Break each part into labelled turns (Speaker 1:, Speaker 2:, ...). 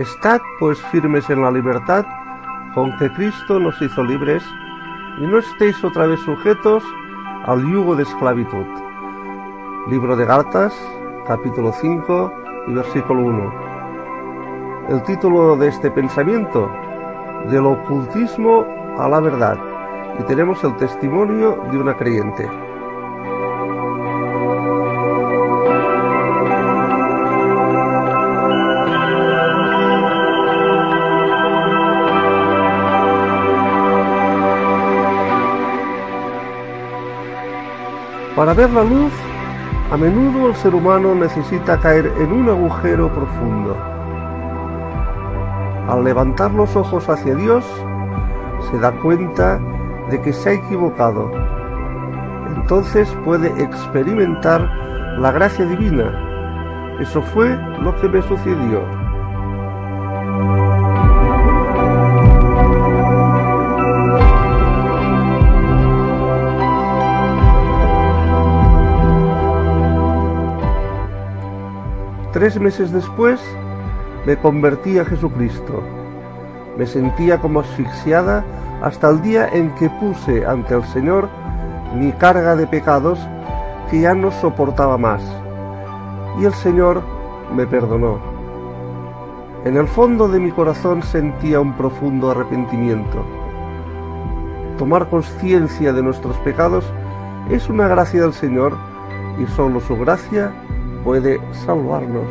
Speaker 1: Estad pues firmes en la libertad con que Cristo nos hizo libres y no estéis otra vez sujetos al yugo de esclavitud. Libro de Gálatas, capítulo 5 y versículo 1. El título de este pensamiento, del ocultismo a la verdad, y tenemos el testimonio de una creyente. Para ver la luz, a menudo el ser humano necesita caer en un agujero profundo. Al levantar los ojos hacia Dios, se da cuenta de que se ha equivocado. Entonces puede experimentar la gracia divina. Eso fue lo que me sucedió. Tres meses después me convertí a Jesucristo. Me sentía como asfixiada hasta el día en que puse ante el Señor mi carga de pecados que ya no soportaba más. Y el Señor me perdonó. En el fondo de mi corazón sentía un profundo arrepentimiento. Tomar conciencia de nuestros pecados es una gracia del Señor y solo su gracia puede salvarnos.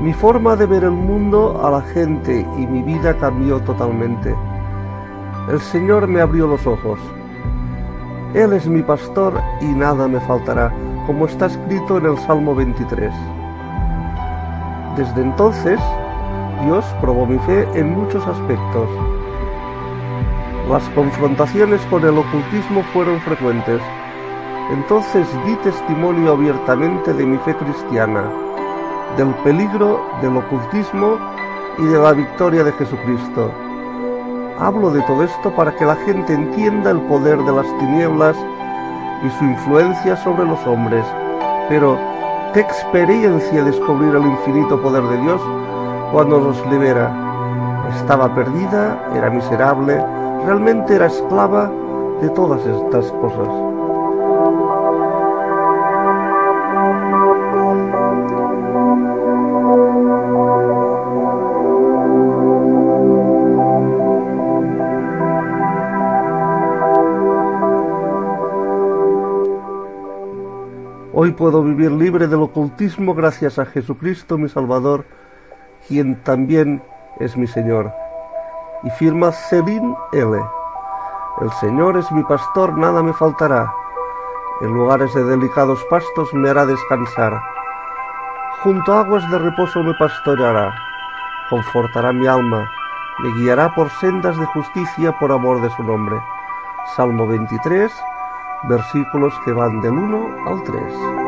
Speaker 1: Mi forma de ver el mundo a la gente y mi vida cambió totalmente. El Señor me abrió los ojos. Él es mi pastor y nada me faltará como está escrito en el Salmo 23. Desde entonces, Dios probó mi fe en muchos aspectos. Las confrontaciones con el ocultismo fueron frecuentes. Entonces di testimonio abiertamente de mi fe cristiana, del peligro del ocultismo y de la victoria de Jesucristo. Hablo de todo esto para que la gente entienda el poder de las tinieblas y su influencia sobre los hombres. Pero, ¿qué experiencia descubrir el infinito poder de Dios cuando nos libera? Estaba perdida, era miserable, realmente era esclava de todas estas cosas. Hoy puedo vivir libre del ocultismo gracias a Jesucristo mi Salvador, quien también es mi Señor. Y firma Celine L. El Señor es mi pastor, nada me faltará. En lugares de delicados pastos me hará descansar. Junto a aguas de reposo me pastoreará. Confortará mi alma. Me guiará por sendas de justicia por amor de su nombre. Salmo 23, versículos que van del 1 al 3.